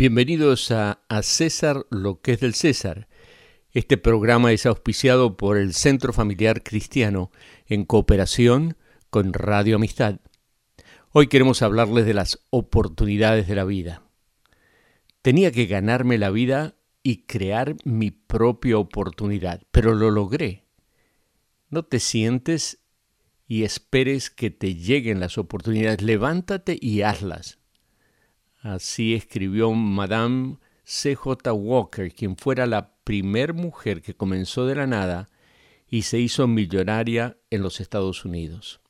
Bienvenidos a, a, César, lo que es del César. Este programa es auspiciado por el Centro Familiar Cristiano en cooperación con Radio Amistad. Hoy queremos hablarles de las oportunidades de la vida. Tenía que ganarme la vida y crear mi propia oportunidad, pero lo logré. No te sientes y esperes que te lleguen las oportunidades, levántate y hazlas. Así escribió Madame C.J. Walker, quien fuera la primer mujer que comenzó de la nada y se hizo millonaria en los Estados Unidos.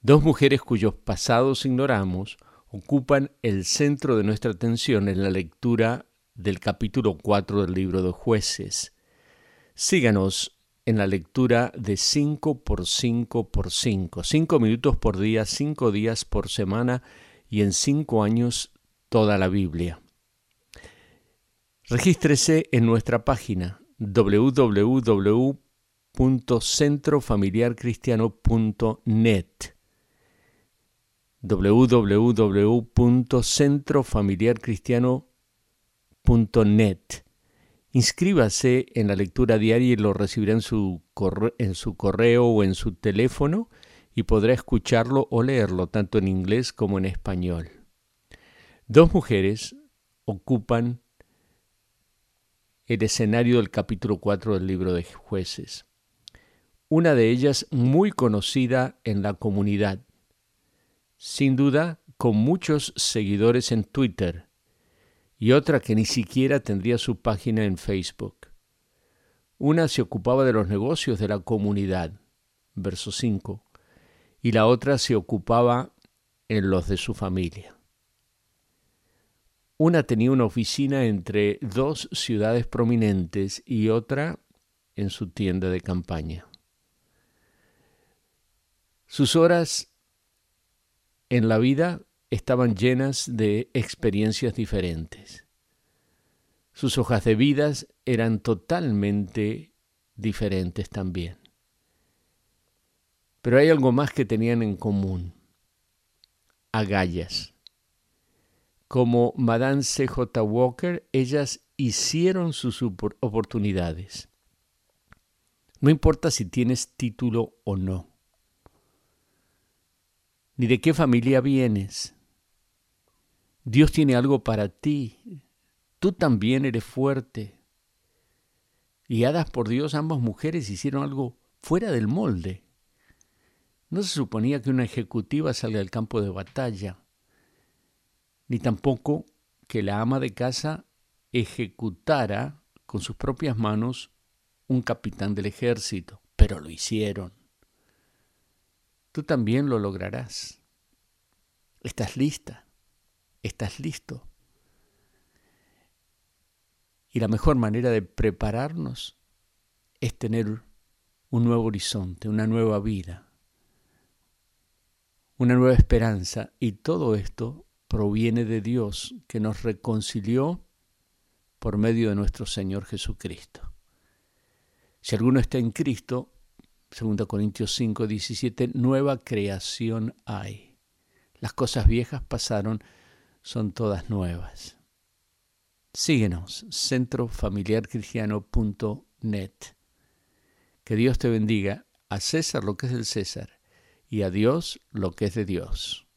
Dos mujeres cuyos pasados ignoramos ocupan el centro de nuestra atención en la lectura del capítulo 4 del libro de jueces. Síganos en la lectura de 5 por 5 por 5, 5 minutos por día, 5 días por semana y en cinco años toda la Biblia. Regístrese en nuestra página www.centrofamiliarcristiano.net www.centrofamiliarcristiano.net Inscríbase en la lectura diaria y lo recibirá en su, en su correo o en su teléfono y podrá escucharlo o leerlo tanto en inglés como en español. Dos mujeres ocupan el escenario del capítulo 4 del libro de jueces. Una de ellas muy conocida en la comunidad, sin duda con muchos seguidores en Twitter, y otra que ni siquiera tendría su página en Facebook. Una se ocupaba de los negocios de la comunidad, verso 5, y la otra se ocupaba en los de su familia. Una tenía una oficina entre dos ciudades prominentes y otra en su tienda de campaña. Sus horas en la vida estaban llenas de experiencias diferentes. Sus hojas de vidas eran totalmente diferentes también. Pero hay algo más que tenían en común. Agallas. Como Madame C.J. Walker, ellas hicieron sus oportunidades. No importa si tienes título o no, ni de qué familia vienes. Dios tiene algo para ti. Tú también eres fuerte. Guiadas por Dios, ambas mujeres hicieron algo fuera del molde. No se suponía que una ejecutiva salga al campo de batalla, ni tampoco que la ama de casa ejecutara con sus propias manos un capitán del ejército, pero lo hicieron. Tú también lo lograrás. ¿Estás lista? ¿Estás listo? Y la mejor manera de prepararnos es tener un nuevo horizonte, una nueva vida, una nueva esperanza. Y todo esto proviene de Dios que nos reconcilió por medio de nuestro Señor Jesucristo. Si alguno está en Cristo, 2 Corintios 5, 17, nueva creación hay. Las cosas viejas pasaron, son todas nuevas. Síguenos, centrofamiliarcristiano.net. Que Dios te bendiga. A César lo que es del César y a Dios lo que es de Dios.